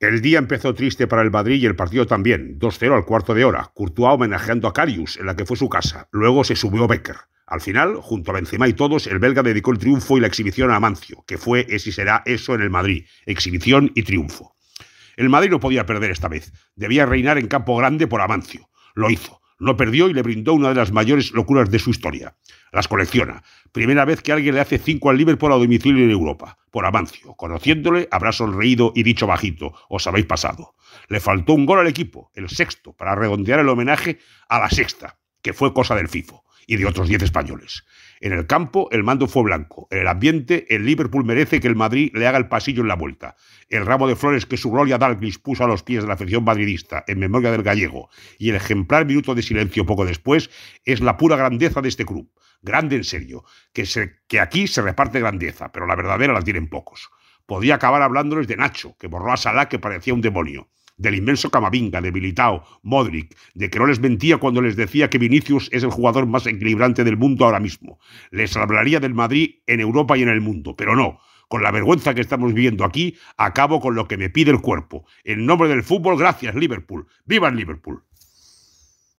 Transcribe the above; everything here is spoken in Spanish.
El día empezó triste para el Madrid y el partido también. 2-0 al cuarto de hora. Courtois homenajeando a Carius, en la que fue su casa. Luego se subió Becker. Al final, junto a Benzema y todos, el belga dedicó el triunfo y la exhibición a Amancio, que fue ese y será eso en el Madrid. Exhibición y triunfo. El Madrid no podía perder esta vez. Debía reinar en campo grande por Amancio. Lo hizo. Lo perdió y le brindó una de las mayores locuras de su historia. Las colecciona. Primera vez que alguien le hace cinco al Liverpool a domicilio en Europa. Por Amancio. Conociéndole, habrá sonreído y dicho bajito, os habéis pasado. Le faltó un gol al equipo, el sexto, para redondear el homenaje a la sexta, que fue cosa del FIFO y de otros diez españoles. En el campo, el mando fue blanco. En el ambiente, el Liverpool merece que el Madrid le haga el pasillo en la vuelta. El ramo de flores que su Gloria Dalglish puso a los pies de la afición madridista en memoria del gallego y el ejemplar minuto de silencio poco después es la pura grandeza de este club. Grande en serio. Que, que aquí se reparte grandeza, pero la verdadera la tienen pocos. Podría acabar hablándoles de Nacho, que borró a Salah que parecía un demonio del inmenso Camavinga, de Militao, Modric, de que no les mentía cuando les decía que Vinicius es el jugador más equilibrante del mundo ahora mismo. Les hablaría del Madrid en Europa y en el mundo, pero no. Con la vergüenza que estamos viviendo aquí, acabo con lo que me pide el cuerpo. En nombre del fútbol, gracias Liverpool. ¡Viva Liverpool!